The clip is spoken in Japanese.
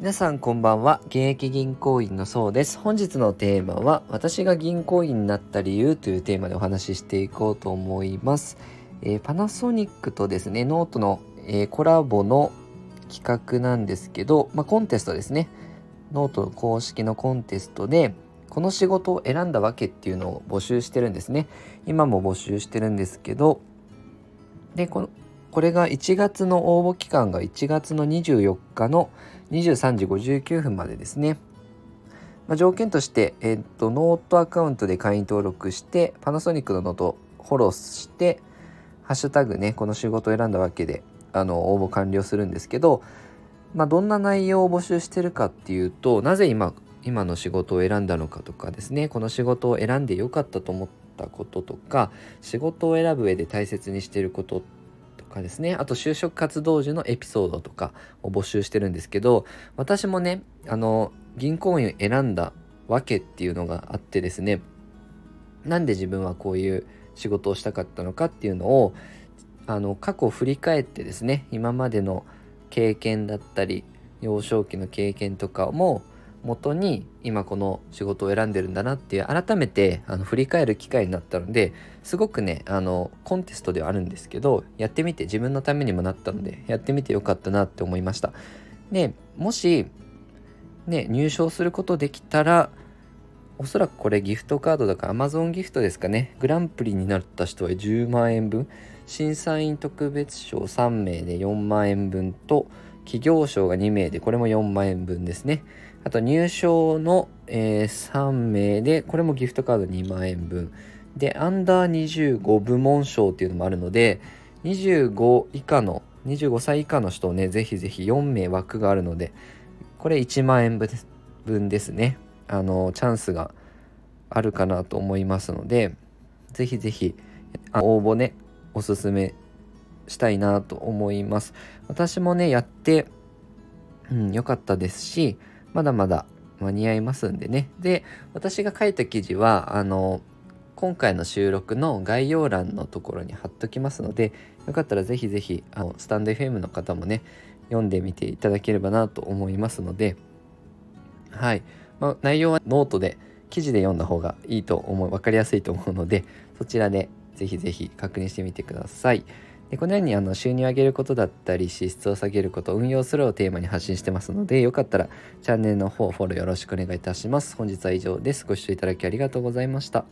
皆さんこんばんは。現役銀行員のそうです。本日のテーマは私が銀行員になった理由というテーマでお話ししていこうと思います、えー、パナソニックとですねノートの、えー、コラボの企画なんですけど、まあ、コンテストですね。ノート公式のコンテストでこの仕事を選んだわけっていうのを募集してるんですね。今も募集してるんですけどでこのこれが1月の応募期間が1月の24日の23時59分までですね。まあ、条件として、えっと、ノートアカウントで会員登録して、パナソニックのノートフォローして、ハッシュタグね、この仕事を選んだわけで、あの、応募完了するんですけど、まあ、どんな内容を募集してるかっていうと、なぜ今、今の仕事を選んだのかとかですね、この仕事を選んでよかったと思ったこととか、仕事を選ぶ上で大切にしてることってかですね。あと就職活動時のエピソードとかを募集してるんですけど私もねあの銀行員を選んだわけっていうのがあってですね。なんで自分はこういう仕事をしたかったのかっていうのをあの過去を振り返ってですね今までの経験だったり幼少期の経験とかも元に今この仕事を選んでるんだなっていう改めてあの振り返る機会になったのですごくねあのコンテストではあるんですけどやってみて自分のためにもなったのでやってみてよかったなって思いました。でもしね入賞することできたらおそらくこれギフトカードだから Amazon ギフトですかね。グランプリになった人は10万円分。審査員特別賞3名で4万円分と企業賞が2名でこれも4万円分ですねあと入賞の、えー、3名で、これもギフトカード2万円分。で、アンダー25部門賞っていうのもあるので、25以下の、25歳以下の人をね、ぜひぜひ4名枠があるので、これ1万円分ですね。あの、チャンスがあるかなと思いますので、ぜひぜひ、応募ね、おすすめしたいなと思います。私もね、やって、うん、良かったですし、まだまだ間に合いますんでね。で、私が書いた記事は、あの、今回の収録の概要欄のところに貼っときますので、よかったらぜひぜひ、あの、スタンド FM の方もね、読んでみていただければなと思いますので、はい。まあ、内容はノートで、記事で読んだ方がいいと思う、分かりやすいと思うので、そちらでぜひぜひ確認してみてください。でこのようにあの収入を上げることだったり支出を下げること運用するをテーマに発信してますのでよかったらチャンネルの方フォローよろしくお願いいたします。本日は以上です。ご視聴いただきありがとうございました。